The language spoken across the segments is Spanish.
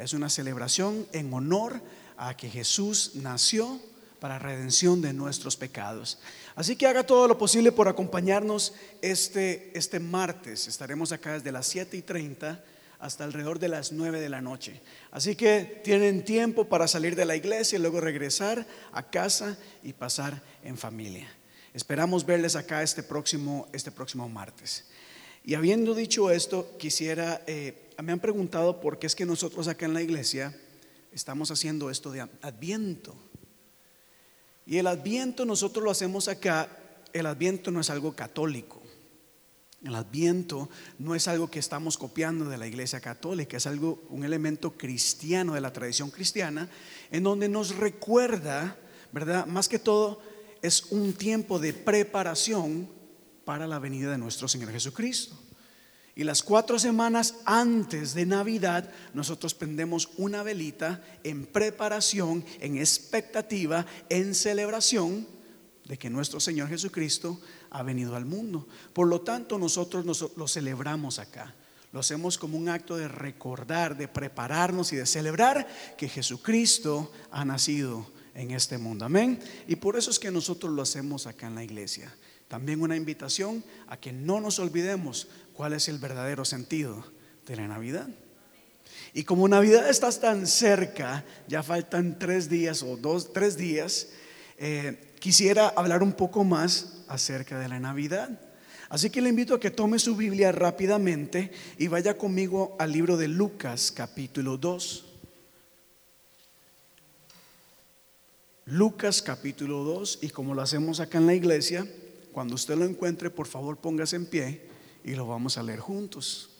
Es una celebración en honor a que Jesús nació para redención de nuestros pecados. Así que haga todo lo posible por acompañarnos este, este martes. Estaremos acá desde las 7 y 30 hasta alrededor de las 9 de la noche. Así que tienen tiempo para salir de la iglesia y luego regresar a casa y pasar en familia. Esperamos verles acá este próximo, este próximo martes. Y habiendo dicho esto, quisiera, eh, me han preguntado por qué es que nosotros acá en la iglesia estamos haciendo esto de adviento. Y el adviento nosotros lo hacemos acá, el adviento no es algo católico. El adviento no es algo que estamos copiando de la iglesia católica, es algo, un elemento cristiano de la tradición cristiana, en donde nos recuerda, ¿verdad? Más que todo, es un tiempo de preparación para la venida de nuestro Señor Jesucristo. Y las cuatro semanas antes de Navidad, nosotros prendemos una velita en preparación, en expectativa, en celebración de que nuestro Señor Jesucristo ha venido al mundo. Por lo tanto, nosotros lo celebramos acá. Lo hacemos como un acto de recordar, de prepararnos y de celebrar que Jesucristo ha nacido en este mundo. Amén. Y por eso es que nosotros lo hacemos acá en la iglesia. También una invitación a que no nos olvidemos cuál es el verdadero sentido de la Navidad. Y como Navidad está tan cerca, ya faltan tres días o dos, tres días, eh, quisiera hablar un poco más acerca de la Navidad. Así que le invito a que tome su Biblia rápidamente y vaya conmigo al libro de Lucas capítulo 2. Lucas capítulo 2 y como lo hacemos acá en la iglesia, cuando usted lo encuentre, por favor póngase en pie y lo vamos a leer juntos.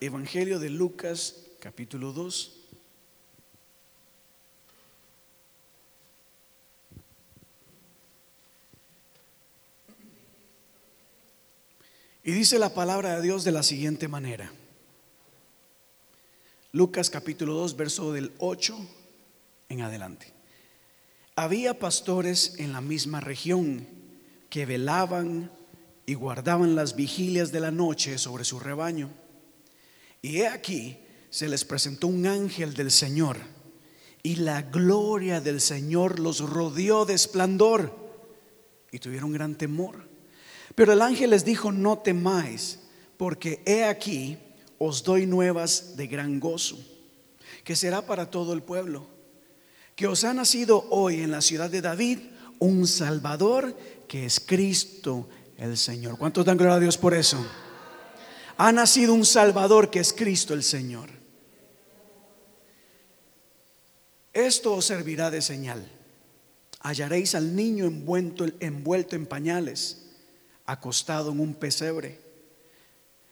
Evangelio de Lucas, capítulo 2. Y dice la palabra de Dios de la siguiente manera. Lucas capítulo 2, verso del 8 en adelante. Había pastores en la misma región que velaban y guardaban las vigilias de la noche sobre su rebaño. Y he aquí, se les presentó un ángel del Señor y la gloria del Señor los rodeó de esplendor y tuvieron gran temor. Pero el ángel les dijo, no temáis, porque he aquí os doy nuevas de gran gozo, que será para todo el pueblo que os ha nacido hoy en la ciudad de David un Salvador que es Cristo el Señor. ¿Cuántos dan gloria a Dios por eso? Ha nacido un Salvador que es Cristo el Señor. Esto os servirá de señal. Hallaréis al niño envuelto, envuelto en pañales, acostado en un pesebre.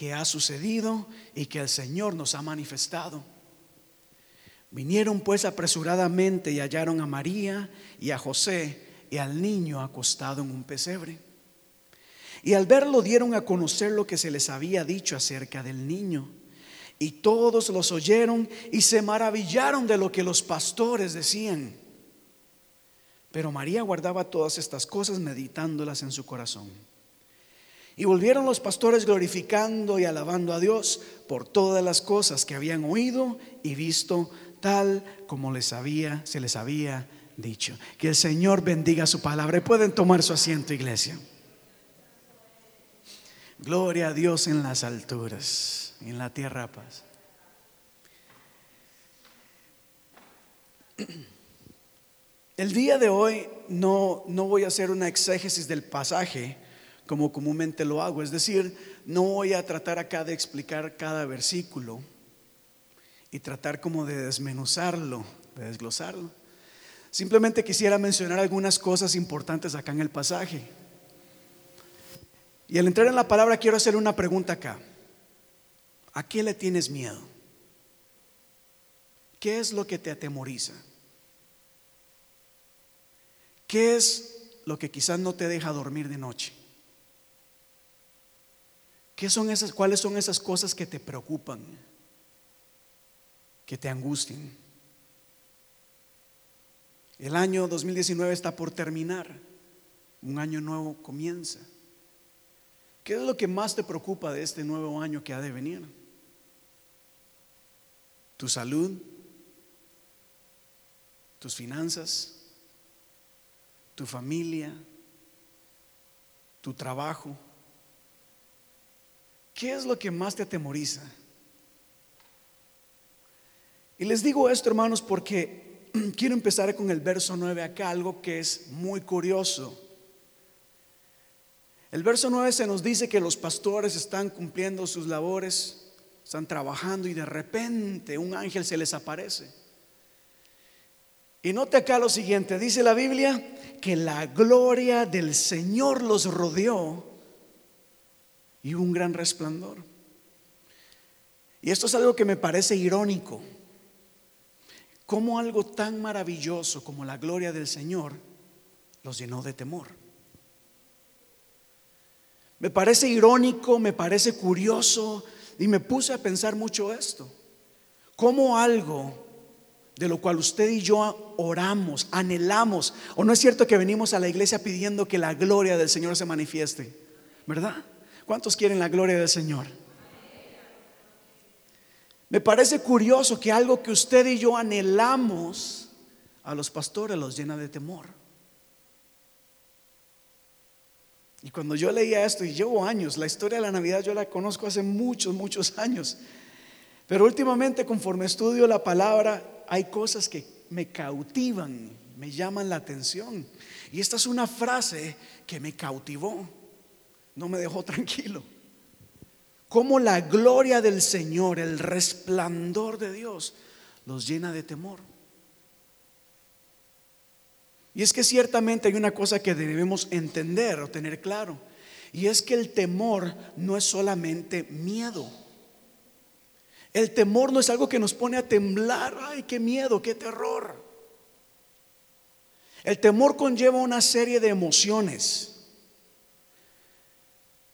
que ha sucedido y que el Señor nos ha manifestado. Vinieron pues apresuradamente y hallaron a María y a José y al niño acostado en un pesebre. Y al verlo dieron a conocer lo que se les había dicho acerca del niño. Y todos los oyeron y se maravillaron de lo que los pastores decían. Pero María guardaba todas estas cosas meditándolas en su corazón. Y volvieron los pastores glorificando y alabando a Dios por todas las cosas que habían oído y visto, tal como les había, se les había dicho. Que el Señor bendiga su palabra. Y pueden tomar su asiento, iglesia. Gloria a Dios en las alturas, en la tierra paz. El día de hoy no, no voy a hacer una exégesis del pasaje como comúnmente lo hago. Es decir, no voy a tratar acá de explicar cada versículo y tratar como de desmenuzarlo, de desglosarlo. Simplemente quisiera mencionar algunas cosas importantes acá en el pasaje. Y al entrar en la palabra quiero hacer una pregunta acá. ¿A qué le tienes miedo? ¿Qué es lo que te atemoriza? ¿Qué es lo que quizás no te deja dormir de noche? ¿Qué son esas, ¿Cuáles son esas cosas que te preocupan? Que te angustien. El año 2019 está por terminar. Un año nuevo comienza. ¿Qué es lo que más te preocupa de este nuevo año que ha de venir? ¿Tu salud? ¿Tus finanzas? ¿Tu familia? ¿Tu trabajo? ¿Qué es lo que más te atemoriza? Y les digo esto, hermanos, porque quiero empezar con el verso 9 acá, algo que es muy curioso. El verso 9 se nos dice que los pastores están cumpliendo sus labores, están trabajando y de repente un ángel se les aparece. Y note acá lo siguiente, dice la Biblia que la gloria del Señor los rodeó y un gran resplandor. Y esto es algo que me parece irónico. Cómo algo tan maravilloso como la gloria del Señor los llenó de temor. Me parece irónico, me parece curioso y me puse a pensar mucho esto. Cómo algo de lo cual usted y yo oramos, anhelamos, o no es cierto que venimos a la iglesia pidiendo que la gloria del Señor se manifieste, ¿verdad? ¿Cuántos quieren la gloria del Señor? Me parece curioso que algo que usted y yo anhelamos a los pastores los llena de temor. Y cuando yo leía esto, y llevo años, la historia de la Navidad yo la conozco hace muchos, muchos años, pero últimamente conforme estudio la palabra, hay cosas que me cautivan, me llaman la atención. Y esta es una frase que me cautivó no me dejó tranquilo. Como la gloria del Señor, el resplandor de Dios, los llena de temor. Y es que ciertamente hay una cosa que debemos entender o tener claro. Y es que el temor no es solamente miedo. El temor no es algo que nos pone a temblar. Ay, qué miedo, qué terror. El temor conlleva una serie de emociones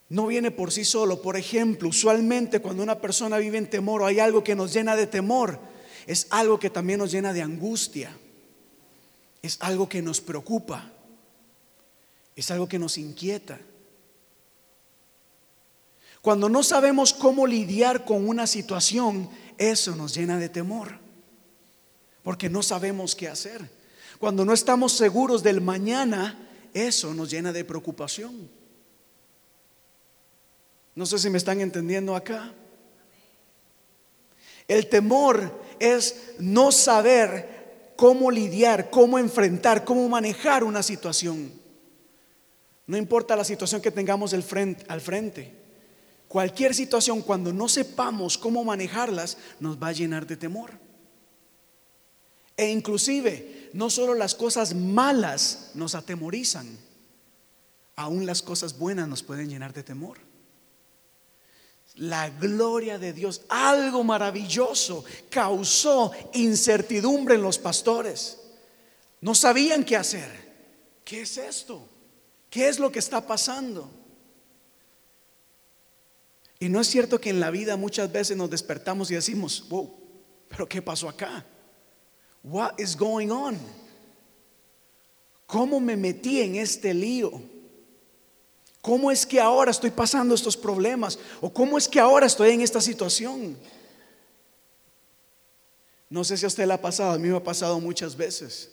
no viene por sí solo. Por ejemplo, usualmente cuando una persona vive en temor o hay algo que nos llena de temor, es algo que también nos llena de angustia. Es algo que nos preocupa. Es algo que nos inquieta. Cuando no sabemos cómo lidiar con una situación, eso nos llena de temor. Porque no sabemos qué hacer. Cuando no estamos seguros del mañana, eso nos llena de preocupación. No sé si me están entendiendo acá. El temor es no saber cómo lidiar, cómo enfrentar, cómo manejar una situación. No importa la situación que tengamos al frente. Cualquier situación, cuando no sepamos cómo manejarlas, nos va a llenar de temor. E inclusive, no solo las cosas malas nos atemorizan, aún las cosas buenas nos pueden llenar de temor la gloria de Dios, algo maravilloso, causó incertidumbre en los pastores. No sabían qué hacer. ¿Qué es esto? ¿Qué es lo que está pasando? Y no es cierto que en la vida muchas veces nos despertamos y decimos, wow, pero ¿qué pasó acá? What is going on? ¿Cómo me metí en este lío? ¿Cómo es que ahora estoy pasando estos problemas? ¿O cómo es que ahora estoy en esta situación? No sé si a usted le ha pasado, a mí me ha pasado muchas veces.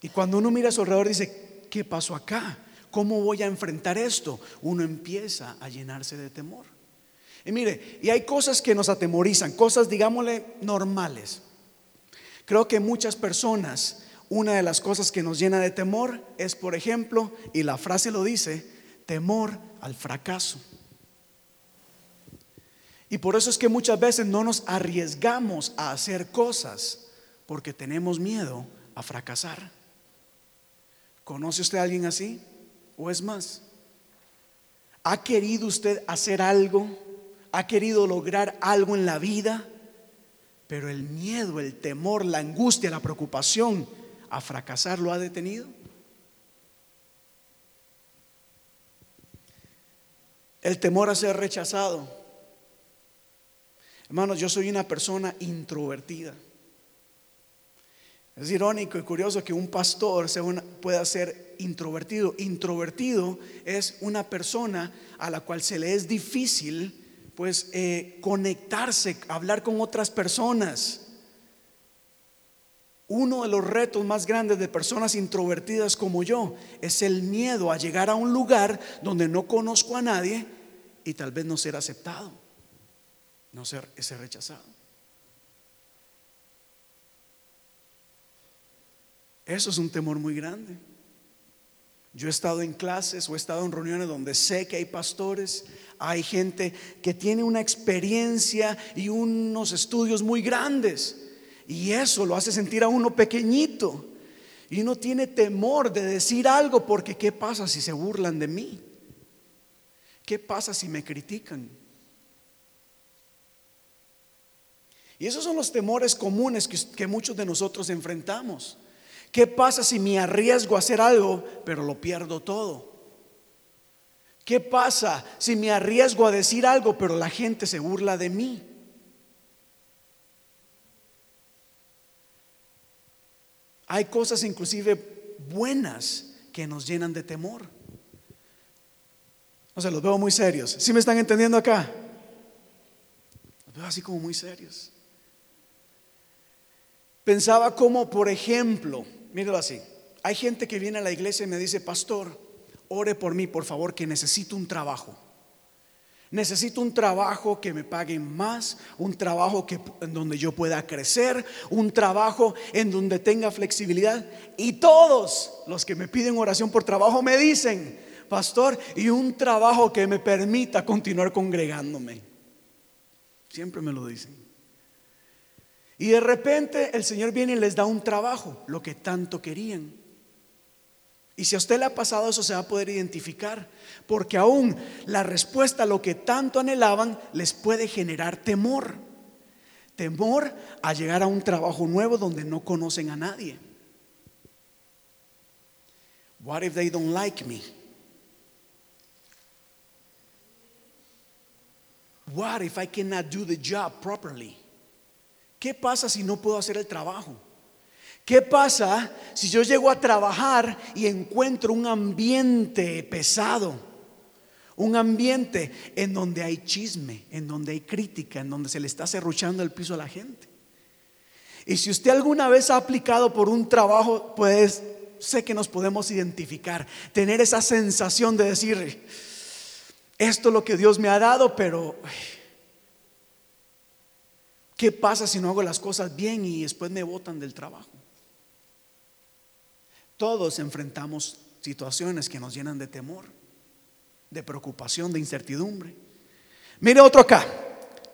Y cuando uno mira a su alrededor dice, ¿qué pasó acá? ¿Cómo voy a enfrentar esto? Uno empieza a llenarse de temor. Y mire, y hay cosas que nos atemorizan, cosas, digámosle, normales. Creo que muchas personas una de las cosas que nos llena de temor es, por ejemplo, y la frase lo dice, temor al fracaso. Y por eso es que muchas veces no nos arriesgamos a hacer cosas porque tenemos miedo a fracasar. ¿Conoce usted a alguien así? ¿O es más? ¿Ha querido usted hacer algo? ¿Ha querido lograr algo en la vida? Pero el miedo, el temor, la angustia, la preocupación a fracasar lo ha detenido. El temor a ser rechazado. Hermanos, yo soy una persona introvertida. Es irónico y curioso que un pastor pueda ser introvertido. Introvertido es una persona a la cual se le es difícil pues eh, conectarse, hablar con otras personas. Uno de los retos más grandes de personas introvertidas como yo es el miedo a llegar a un lugar donde no conozco a nadie y tal vez no ser aceptado, no ser, ser rechazado. Eso es un temor muy grande. Yo he estado en clases o he estado en reuniones donde sé que hay pastores, hay gente que tiene una experiencia y unos estudios muy grandes. Y eso lo hace sentir a uno pequeñito. Y uno tiene temor de decir algo porque ¿qué pasa si se burlan de mí? ¿Qué pasa si me critican? Y esos son los temores comunes que, que muchos de nosotros enfrentamos. ¿Qué pasa si me arriesgo a hacer algo, pero lo pierdo todo? ¿Qué pasa si me arriesgo a decir algo, pero la gente se burla de mí? Hay cosas inclusive buenas que nos llenan de temor. No sé, los veo muy serios. ¿Sí me están entendiendo acá? Los veo así como muy serios. Pensaba como, por ejemplo, míralo así. Hay gente que viene a la iglesia y me dice, pastor, ore por mí, por favor, que necesito un trabajo. Necesito un trabajo que me paguen más, un trabajo que, en donde yo pueda crecer, un trabajo en donde tenga flexibilidad. Y todos los que me piden oración por trabajo me dicen, pastor, y un trabajo que me permita continuar congregándome. Siempre me lo dicen. Y de repente el Señor viene y les da un trabajo, lo que tanto querían. Y si a usted le ha pasado eso, se va a poder identificar, porque aún la respuesta a lo que tanto anhelaban les puede generar temor. Temor a llegar a un trabajo nuevo donde no conocen a nadie. What if they don't like me? What if I cannot do the job properly? ¿Qué pasa si no puedo hacer el trabajo? ¿Qué pasa si yo llego a trabajar y encuentro un ambiente pesado? Un ambiente en donde hay chisme, en donde hay crítica, en donde se le está cerruchando el piso a la gente. Y si usted alguna vez ha aplicado por un trabajo, pues sé que nos podemos identificar, tener esa sensación de decir, esto es lo que Dios me ha dado, pero ¿Qué pasa si no hago las cosas bien y después me botan del trabajo? Todos enfrentamos situaciones que nos llenan de temor, de preocupación, de incertidumbre. Mire otro acá,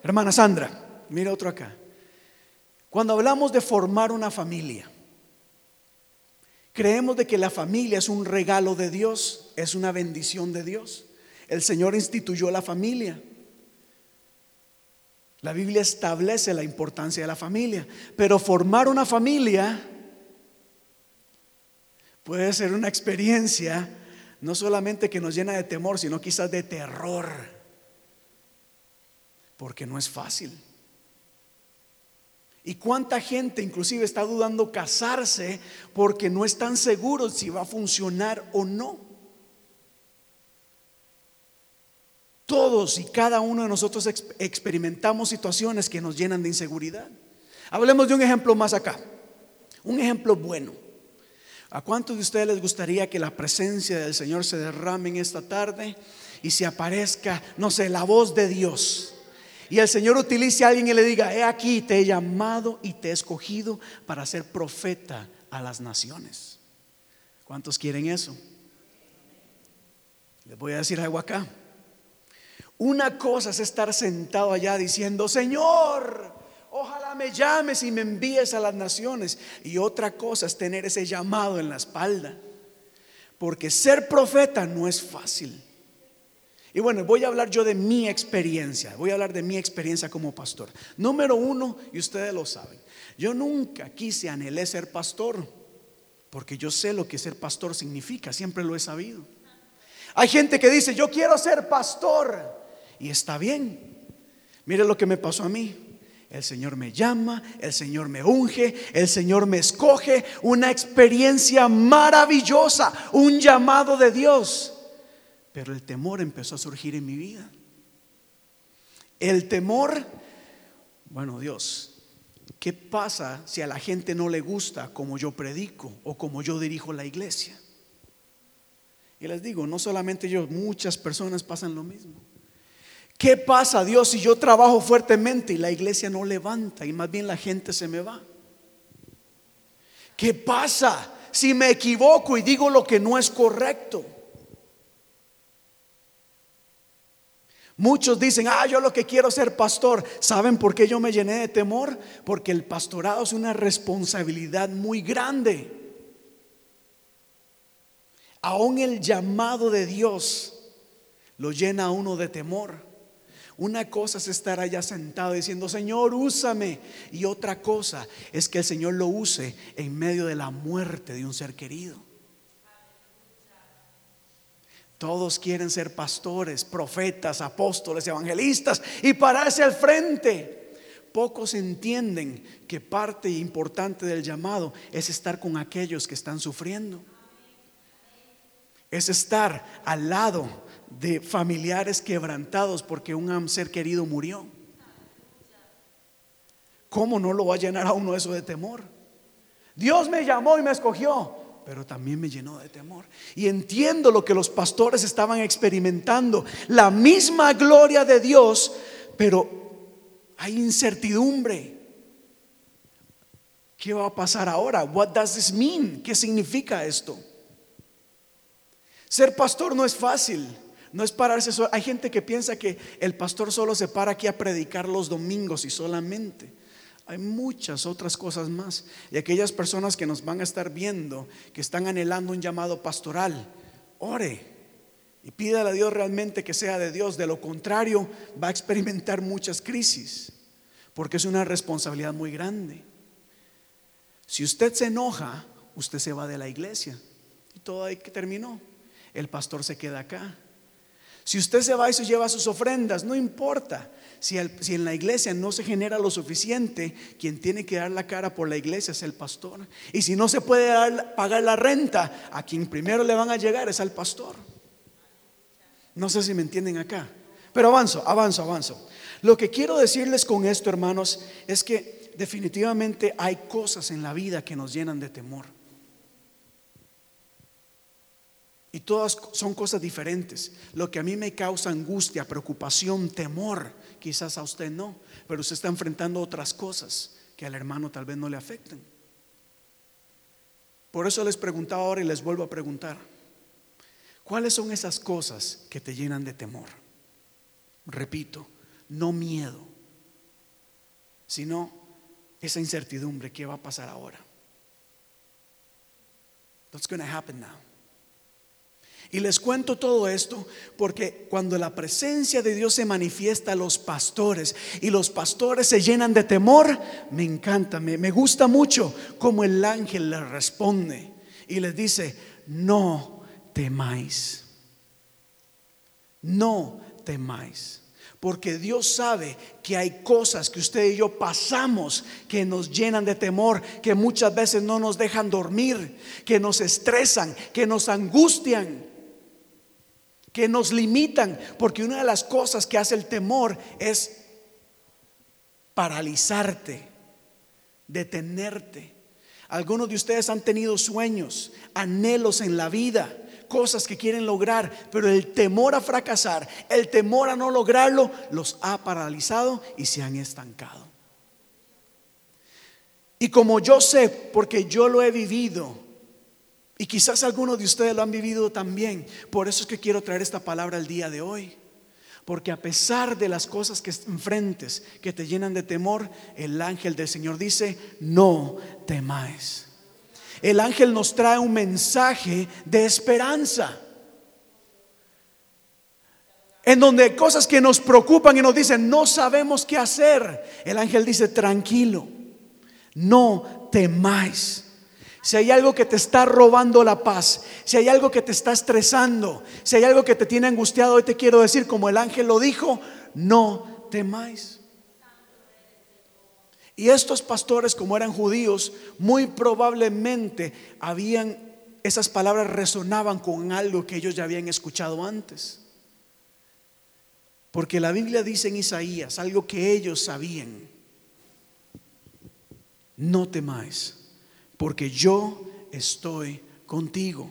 hermana Sandra, mire otro acá. Cuando hablamos de formar una familia, creemos de que la familia es un regalo de Dios, es una bendición de Dios. El Señor instituyó la familia. La Biblia establece la importancia de la familia, pero formar una familia puede ser una experiencia no solamente que nos llena de temor, sino quizás de terror, porque no es fácil. ¿Y cuánta gente inclusive está dudando casarse porque no están seguros si va a funcionar o no? Todos y cada uno de nosotros experimentamos situaciones que nos llenan de inseguridad. Hablemos de un ejemplo más acá. Un ejemplo bueno. ¿A cuántos de ustedes les gustaría que la presencia del Señor se derrame en esta tarde y se aparezca, no sé, la voz de Dios? Y el Señor utilice a alguien y le diga, he aquí, te he llamado y te he escogido para ser profeta a las naciones. ¿Cuántos quieren eso? Les voy a decir algo acá. Una cosa es estar sentado allá diciendo, Señor, ojalá me llames y me envíes a las naciones. Y otra cosa es tener ese llamado en la espalda. Porque ser profeta no es fácil. Y bueno, voy a hablar yo de mi experiencia, voy a hablar de mi experiencia como pastor. Número uno, y ustedes lo saben, yo nunca quise anhelé ser pastor, porque yo sé lo que ser pastor significa, siempre lo he sabido. Hay gente que dice, yo quiero ser pastor, y está bien. Mire lo que me pasó a mí. El Señor me llama, el Señor me unge, el Señor me escoge, una experiencia maravillosa, un llamado de Dios. Pero el temor empezó a surgir en mi vida. El temor, bueno Dios, ¿qué pasa si a la gente no le gusta como yo predico o como yo dirijo la iglesia? Y les digo, no solamente yo, muchas personas pasan lo mismo. ¿Qué pasa Dios si yo trabajo fuertemente y la iglesia no levanta y más bien la gente se me va? ¿Qué pasa si me equivoco y digo lo que no es correcto? Muchos dicen, ah, yo lo que quiero ser pastor. ¿Saben por qué yo me llené de temor? Porque el pastorado es una responsabilidad muy grande. Aún el llamado de Dios lo llena a uno de temor. Una cosa es estar allá sentado diciendo, Señor, úsame. Y otra cosa es que el Señor lo use en medio de la muerte de un ser querido. Todos quieren ser pastores, profetas, apóstoles, evangelistas y pararse al frente. Pocos entienden que parte importante del llamado es estar con aquellos que están sufriendo. Es estar al lado de familiares quebrantados porque un ser querido murió. ¿Cómo no lo va a llenar a uno eso de temor? Dios me llamó y me escogió pero también me llenó de temor. Y entiendo lo que los pastores estaban experimentando, la misma gloria de Dios, pero hay incertidumbre. ¿Qué va a pasar ahora? What does this mean? ¿Qué significa esto? Ser pastor no es fácil. No es pararse solo. Hay gente que piensa que el pastor solo se para aquí a predicar los domingos y solamente. Hay muchas otras cosas más. Y aquellas personas que nos van a estar viendo, que están anhelando un llamado pastoral, ore y pídale a Dios realmente que sea de Dios. De lo contrario, va a experimentar muchas crisis, porque es una responsabilidad muy grande. Si usted se enoja, usted se va de la iglesia y todo ahí que terminó. El pastor se queda acá. Si usted se va y se lleva sus ofrendas, no importa. Si, en la iglesia no se genera lo suficiente, quien tiene que dar la cara por la iglesia es el pastor. Y si no se puede pagar la renta, a quien primero le van a llegar es al pastor. No sé si me entienden acá. Pero avanzo, avanzo, avanzo. Lo que quiero decirles con esto, hermanos, es que definitivamente hay cosas en la vida que nos llenan de temor. Y todas son cosas diferentes. Lo que a mí me causa angustia, preocupación, temor, quizás a usted no, pero usted está enfrentando otras cosas que al hermano tal vez no le afecten. Por eso les preguntaba ahora y les vuelvo a preguntar, ¿cuáles son esas cosas que te llenan de temor? Repito, no miedo, sino esa incertidumbre, ¿qué va a pasar ahora? What's going to happen now? Y les cuento todo esto porque cuando la presencia de Dios se manifiesta a los pastores y los pastores se llenan de temor, me encanta, me, me gusta mucho como el ángel les responde y les dice, no temáis, no temáis. Porque Dios sabe que hay cosas que usted y yo pasamos que nos llenan de temor, que muchas veces no nos dejan dormir, que nos estresan, que nos angustian que nos limitan, porque una de las cosas que hace el temor es paralizarte, detenerte. Algunos de ustedes han tenido sueños, anhelos en la vida, cosas que quieren lograr, pero el temor a fracasar, el temor a no lograrlo, los ha paralizado y se han estancado. Y como yo sé, porque yo lo he vivido, y quizás algunos de ustedes lo han vivido también. Por eso es que quiero traer esta palabra el día de hoy. Porque a pesar de las cosas que enfrentes, que te llenan de temor, el ángel del Señor dice, no temáis. El ángel nos trae un mensaje de esperanza. en donde hay cosas que nos preocupan y nos dicen, no sabemos qué hacer. El ángel dice, tranquilo, no temáis. Si hay algo que te está robando la paz, si hay algo que te está estresando, si hay algo que te tiene angustiado, hoy te quiero decir, como el ángel lo dijo, no temáis. Y estos pastores, como eran judíos, muy probablemente habían, esas palabras resonaban con algo que ellos ya habían escuchado antes. Porque la Biblia dice en Isaías algo que ellos sabían. No temáis, porque yo estoy contigo.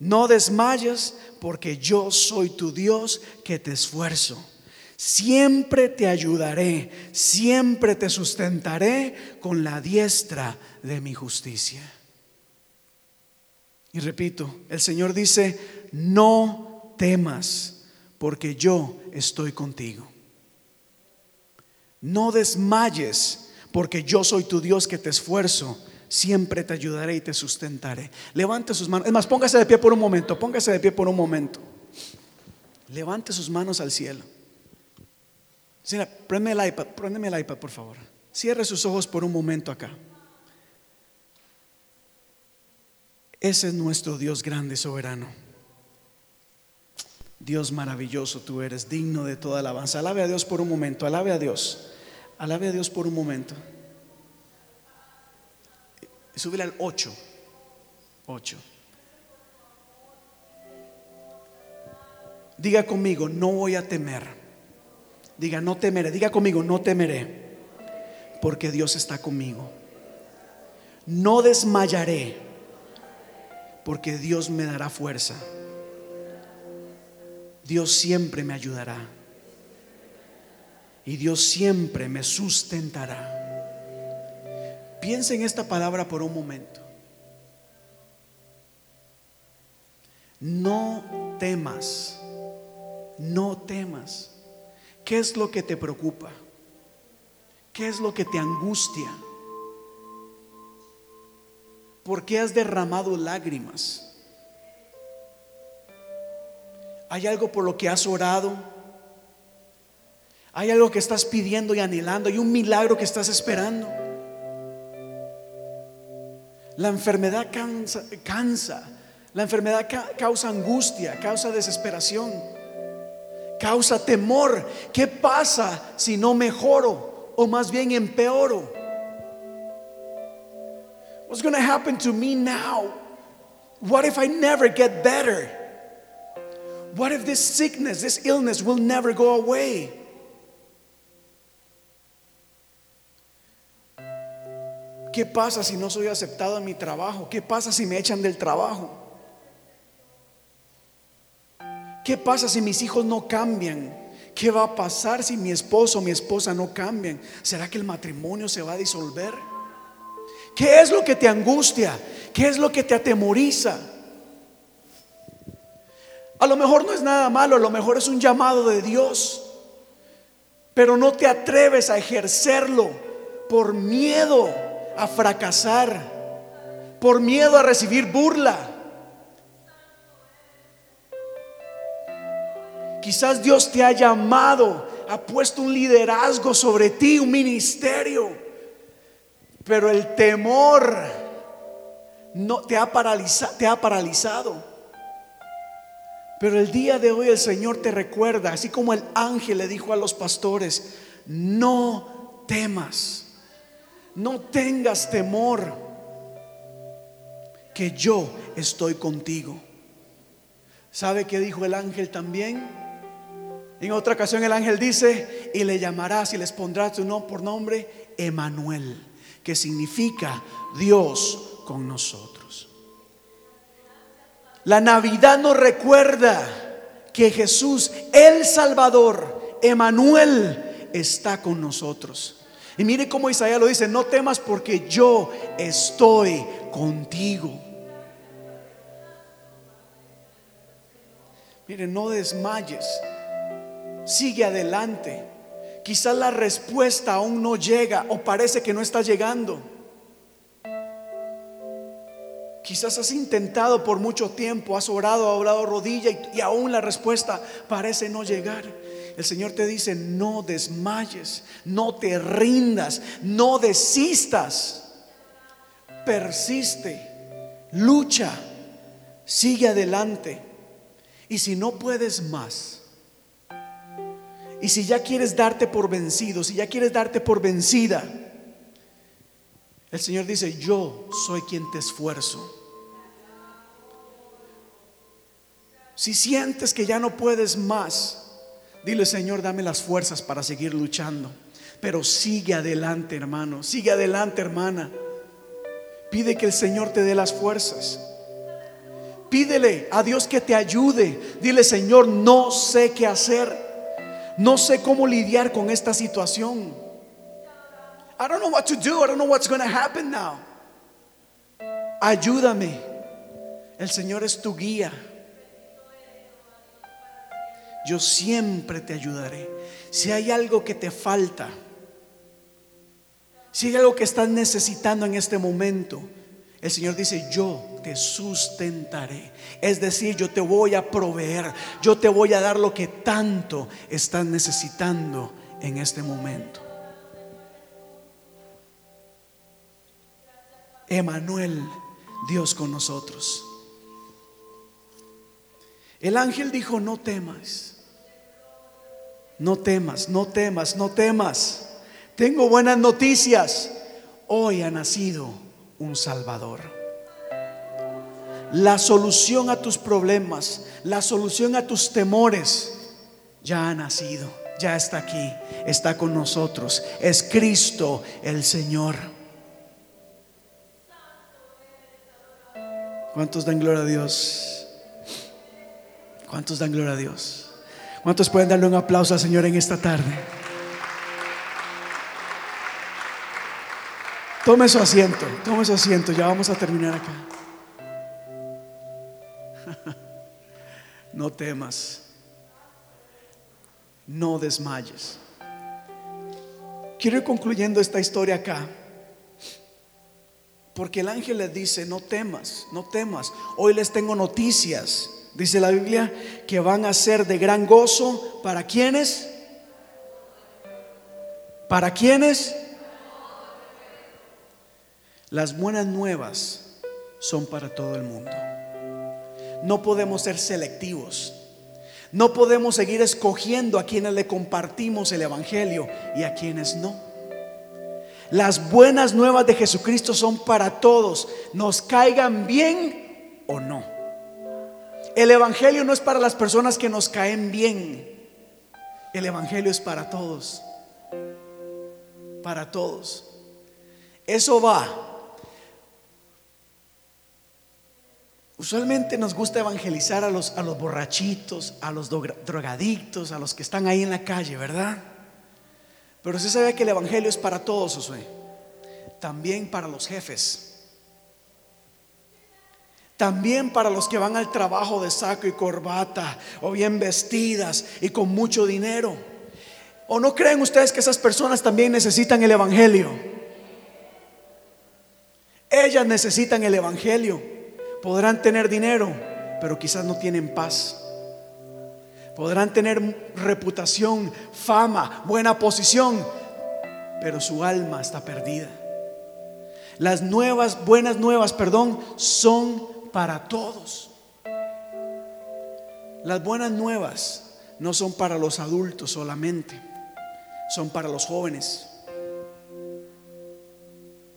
No desmayes, porque yo soy tu Dios que te esfuerzo. Siempre te ayudaré, siempre te sustentaré con la diestra de mi justicia. Y repito, el Señor dice, no temas porque yo estoy contigo. No desmayes, porque yo soy tu Dios que te esfuerzo. Siempre te ayudaré y te sustentaré. Levante sus manos. Es más, póngase de pie por un momento. Póngase de pie por un momento. Levante sus manos al cielo. Señora, el iPad. Préndeme el iPad, por favor. Cierre sus ojos por un momento acá. Ese es nuestro Dios grande, soberano. Dios maravilloso tú eres, digno de toda alabanza. Alabe a Dios por un momento, alabe a Dios. Alabe a Dios por un momento. Y súbele al 8. 8. Diga conmigo, no voy a temer. Diga, no temeré. Diga conmigo, no temeré. Porque Dios está conmigo. No desmayaré. Porque Dios me dará fuerza. Dios siempre me ayudará. Y Dios siempre me sustentará. Piensa en esta palabra por un momento. No temas, no temas. ¿Qué es lo que te preocupa? ¿Qué es lo que te angustia? ¿Por qué has derramado lágrimas? ¿Hay algo por lo que has orado? ¿Hay algo que estás pidiendo y anhelando? ¿Hay un milagro que estás esperando? La enfermedad cansa, cansa. La enfermedad causa angustia, causa desesperación, causa temor. ¿Qué pasa si no mejoro o más bien empeoro? What's going to happen to me now? What if I never get better? What if this sickness, this illness will never go away? ¿Qué pasa si no soy aceptado en mi trabajo? ¿Qué pasa si me echan del trabajo? ¿Qué pasa si mis hijos no cambian? ¿Qué va a pasar si mi esposo o mi esposa no cambian? ¿Será que el matrimonio se va a disolver? ¿Qué es lo que te angustia? ¿Qué es lo que te atemoriza? A lo mejor no es nada malo, a lo mejor es un llamado de Dios, pero no te atreves a ejercerlo por miedo a fracasar, por miedo a recibir burla. Quizás Dios te ha llamado, ha puesto un liderazgo sobre ti, un ministerio, pero el temor no te ha, te ha paralizado. Pero el día de hoy el Señor te recuerda, así como el ángel le dijo a los pastores, no temas, no tengas temor, que yo estoy contigo. ¿Sabe qué dijo el ángel también? En otra ocasión el ángel dice, y le llamarás y les pondrás tu nombre por nombre, Emanuel, que significa Dios con nosotros. La Navidad nos recuerda que Jesús, el Salvador, Emanuel, está con nosotros. Y mire cómo Isaías lo dice, no temas porque yo estoy contigo. Mire, no desmayes, sigue adelante. Quizás la respuesta aún no llega o parece que no está llegando. Quizás has intentado por mucho tiempo, has orado, has orado rodilla y, y aún la respuesta parece no llegar. El Señor te dice, no desmayes, no te rindas, no desistas. Persiste, lucha, sigue adelante. Y si no puedes más, y si ya quieres darte por vencido, si ya quieres darte por vencida, el Señor dice, yo soy quien te esfuerzo. Si sientes que ya no puedes más, dile, Señor, dame las fuerzas para seguir luchando. Pero sigue adelante, hermano, sigue adelante, hermana. Pide que el Señor te dé las fuerzas. Pídele a Dios que te ayude. Dile, Señor, no sé qué hacer. No sé cómo lidiar con esta situación. I don't know what to do. I don't know what's going to happen now. Ayúdame. El Señor es tu guía. Yo siempre te ayudaré. Si hay algo que te falta, si hay algo que estás necesitando en este momento, el Señor dice, yo te sustentaré. Es decir, yo te voy a proveer, yo te voy a dar lo que tanto estás necesitando en este momento. Emanuel, Dios con nosotros. El ángel dijo, no temas, no temas, no temas, no temas. Tengo buenas noticias. Hoy ha nacido un Salvador. La solución a tus problemas, la solución a tus temores, ya ha nacido, ya está aquí, está con nosotros. Es Cristo el Señor. ¿Cuántos dan gloria a Dios? ¿Cuántos dan gloria a Dios? ¿Cuántos pueden darle un aplauso al Señor en esta tarde? Tome su asiento, tome su asiento, ya vamos a terminar acá. No temas, no desmayes. Quiero ir concluyendo esta historia acá. Porque el ángel les dice, no temas, no temas. Hoy les tengo noticias, dice la Biblia, que van a ser de gran gozo. ¿Para quiénes? ¿Para quiénes? Las buenas nuevas son para todo el mundo. No podemos ser selectivos. No podemos seguir escogiendo a quienes le compartimos el Evangelio y a quienes no. Las buenas nuevas de Jesucristo son para todos, nos caigan bien o no. El Evangelio no es para las personas que nos caen bien. El Evangelio es para todos. Para todos. Eso va. Usualmente nos gusta evangelizar a los, a los borrachitos, a los drogadictos, a los que están ahí en la calle, ¿verdad? Pero usted sabe que el Evangelio es para todos, Josué. También para los jefes. También para los que van al trabajo de saco y corbata o bien vestidas y con mucho dinero. ¿O no creen ustedes que esas personas también necesitan el Evangelio? Ellas necesitan el Evangelio. Podrán tener dinero, pero quizás no tienen paz. Podrán tener reputación, fama, buena posición, pero su alma está perdida. Las nuevas, buenas nuevas, perdón, son para todos. Las buenas nuevas no son para los adultos solamente, son para los jóvenes.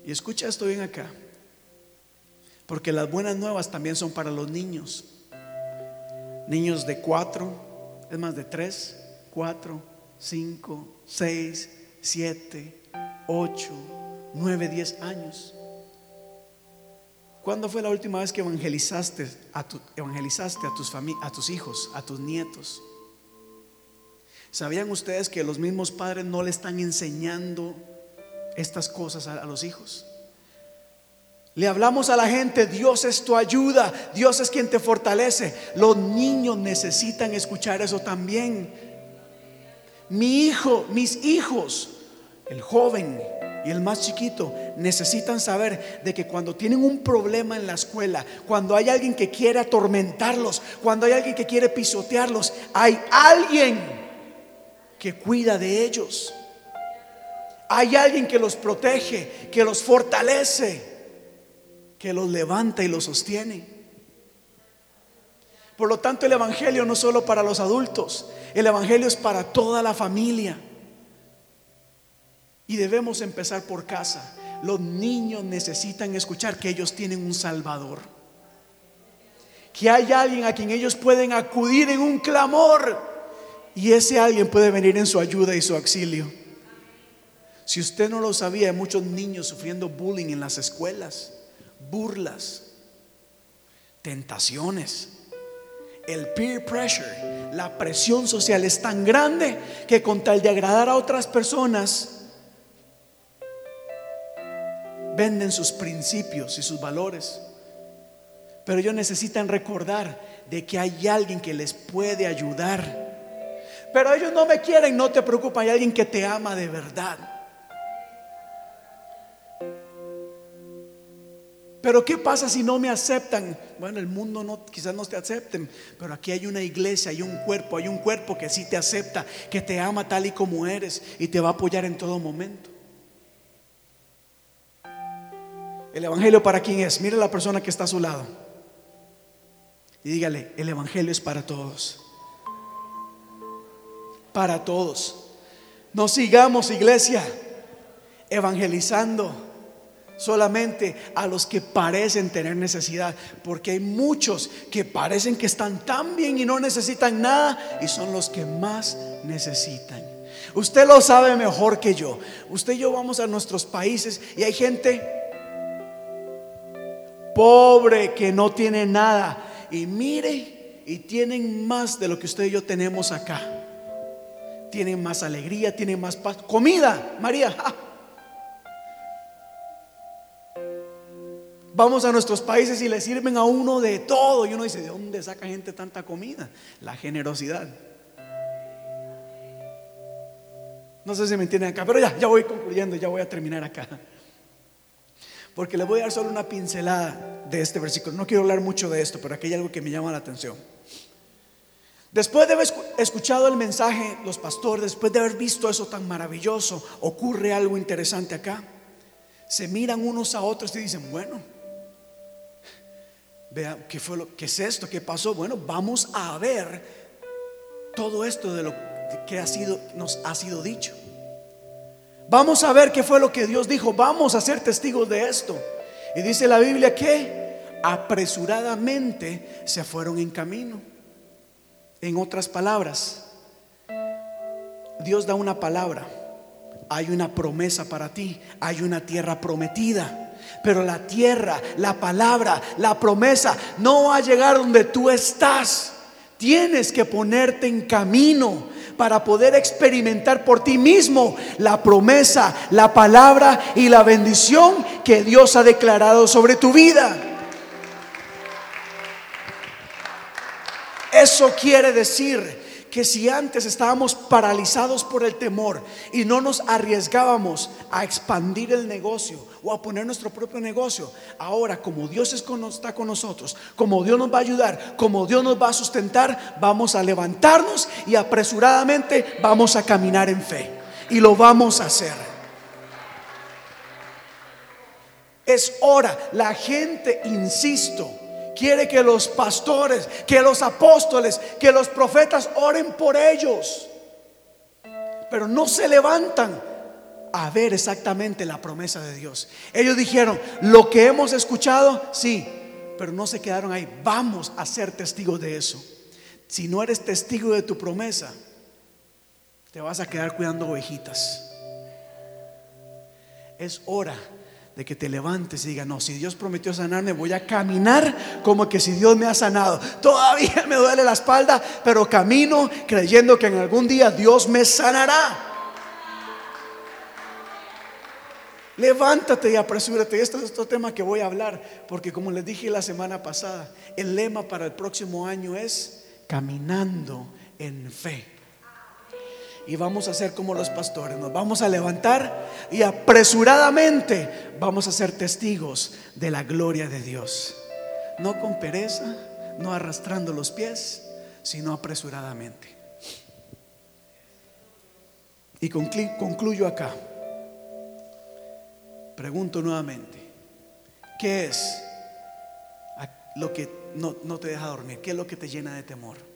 Y escucha esto bien acá, porque las buenas nuevas también son para los niños. Niños de cuatro, es más de 3, 4, 5, 6, 7, 8, 9, 10 años. ¿Cuándo fue la última vez que evangelizaste a, evangelizaste a, tus, a tus hijos, a tus nietos? ¿Sabían ustedes que los mismos padres no le están enseñando estas cosas a los hijos? Le hablamos a la gente, Dios es tu ayuda, Dios es quien te fortalece. Los niños necesitan escuchar eso también. Mi hijo, mis hijos, el joven, y el más chiquito necesitan saber de que cuando tienen un problema en la escuela, cuando hay alguien que quiere atormentarlos, cuando hay alguien que quiere pisotearlos, hay alguien que cuida de ellos. Hay alguien que los protege, que los fortalece, que los levanta y los sostiene. Por lo tanto, el Evangelio no es solo para los adultos, el Evangelio es para toda la familia. Y debemos empezar por casa. Los niños necesitan escuchar que ellos tienen un Salvador. Que hay alguien a quien ellos pueden acudir en un clamor. Y ese alguien puede venir en su ayuda y su auxilio. Si usted no lo sabía, hay muchos niños sufriendo bullying en las escuelas, burlas, tentaciones. El peer pressure, la presión social es tan grande que con tal de agradar a otras personas, venden sus principios y sus valores. Pero ellos necesitan recordar de que hay alguien que les puede ayudar. Pero ellos no me quieren, no te preocupes, hay alguien que te ama de verdad. Pero ¿qué pasa si no me aceptan? Bueno, el mundo quizás no te acepten, pero aquí hay una iglesia, hay un cuerpo, hay un cuerpo que sí te acepta, que te ama tal y como eres y te va a apoyar en todo momento. ¿El Evangelio para quién es? Mire la persona que está a su lado. Y dígale, el Evangelio es para todos. Para todos. No sigamos, iglesia, evangelizando solamente a los que parecen tener necesidad, porque hay muchos que parecen que están tan bien y no necesitan nada y son los que más necesitan. Usted lo sabe mejor que yo. Usted y yo vamos a nuestros países y hay gente pobre que no tiene nada. Y mire, y tienen más de lo que usted y yo tenemos acá. Tienen más alegría, tienen más paz. Comida, María. Vamos a nuestros países y le sirven a uno de todo. Y uno dice, ¿de dónde saca gente tanta comida? La generosidad. No sé si me entienden acá, pero ya, ya voy concluyendo, ya voy a terminar acá porque le voy a dar solo una pincelada de este versículo. No quiero hablar mucho de esto, pero aquí hay algo que me llama la atención. Después de haber escuchado el mensaje, los pastores, después de haber visto eso tan maravilloso, ocurre algo interesante acá. Se miran unos a otros y dicen, bueno, vea, ¿qué fue lo qué es esto? ¿Qué pasó? Bueno, vamos a ver todo esto de lo que ha sido nos ha sido dicho. Vamos a ver qué fue lo que Dios dijo. Vamos a ser testigos de esto. Y dice la Biblia que apresuradamente se fueron en camino. En otras palabras, Dios da una palabra. Hay una promesa para ti. Hay una tierra prometida. Pero la tierra, la palabra, la promesa no va a llegar donde tú estás. Tienes que ponerte en camino para poder experimentar por ti mismo la promesa, la palabra y la bendición que Dios ha declarado sobre tu vida. Eso quiere decir que si antes estábamos paralizados por el temor y no nos arriesgábamos a expandir el negocio o a poner nuestro propio negocio, ahora como Dios está con nosotros, como Dios nos va a ayudar, como Dios nos va a sustentar, vamos a levantarnos y apresuradamente vamos a caminar en fe. Y lo vamos a hacer. Es hora, la gente, insisto, quiere que los pastores, que los apóstoles, que los profetas oren por ellos. Pero no se levantan a ver exactamente la promesa de Dios. Ellos dijeron, lo que hemos escuchado, sí, pero no se quedaron ahí. Vamos a ser testigos de eso. Si no eres testigo de tu promesa, te vas a quedar cuidando ovejitas. Es hora de que te levantes y digas, no, si Dios prometió sanarme, voy a caminar como que si Dios me ha sanado. Todavía me duele la espalda, pero camino creyendo que en algún día Dios me sanará. Levántate y apresúrate. Este es otro tema que voy a hablar, porque como les dije la semana pasada, el lema para el próximo año es caminando en fe. Y vamos a ser como los pastores. Nos vamos a levantar y apresuradamente vamos a ser testigos de la gloria de Dios. No con pereza, no arrastrando los pies, sino apresuradamente. Y concluyo acá. Pregunto nuevamente, ¿qué es lo que no, no, te deja dormir? ¿Qué es lo que te llena de temor?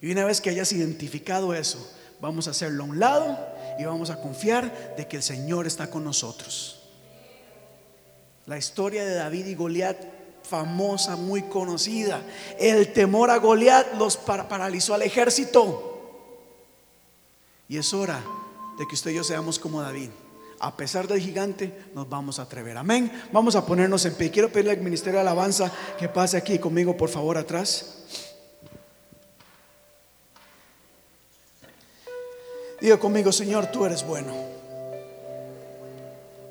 Y una vez que hayas identificado eso, vamos a hacerlo a un lado y vamos a confiar de que el Señor está con nosotros. La historia de David y Goliat famosa, muy conocida. El temor a Goliat los paralizó al ejército. Y es hora de que usted y yo seamos como David. A pesar del gigante, nos vamos a atrever. Amén. Vamos a ponernos en pie. Quiero pedirle al Ministerio de Alabanza que pase aquí conmigo, por favor, atrás. Diga conmigo, Señor, tú eres bueno.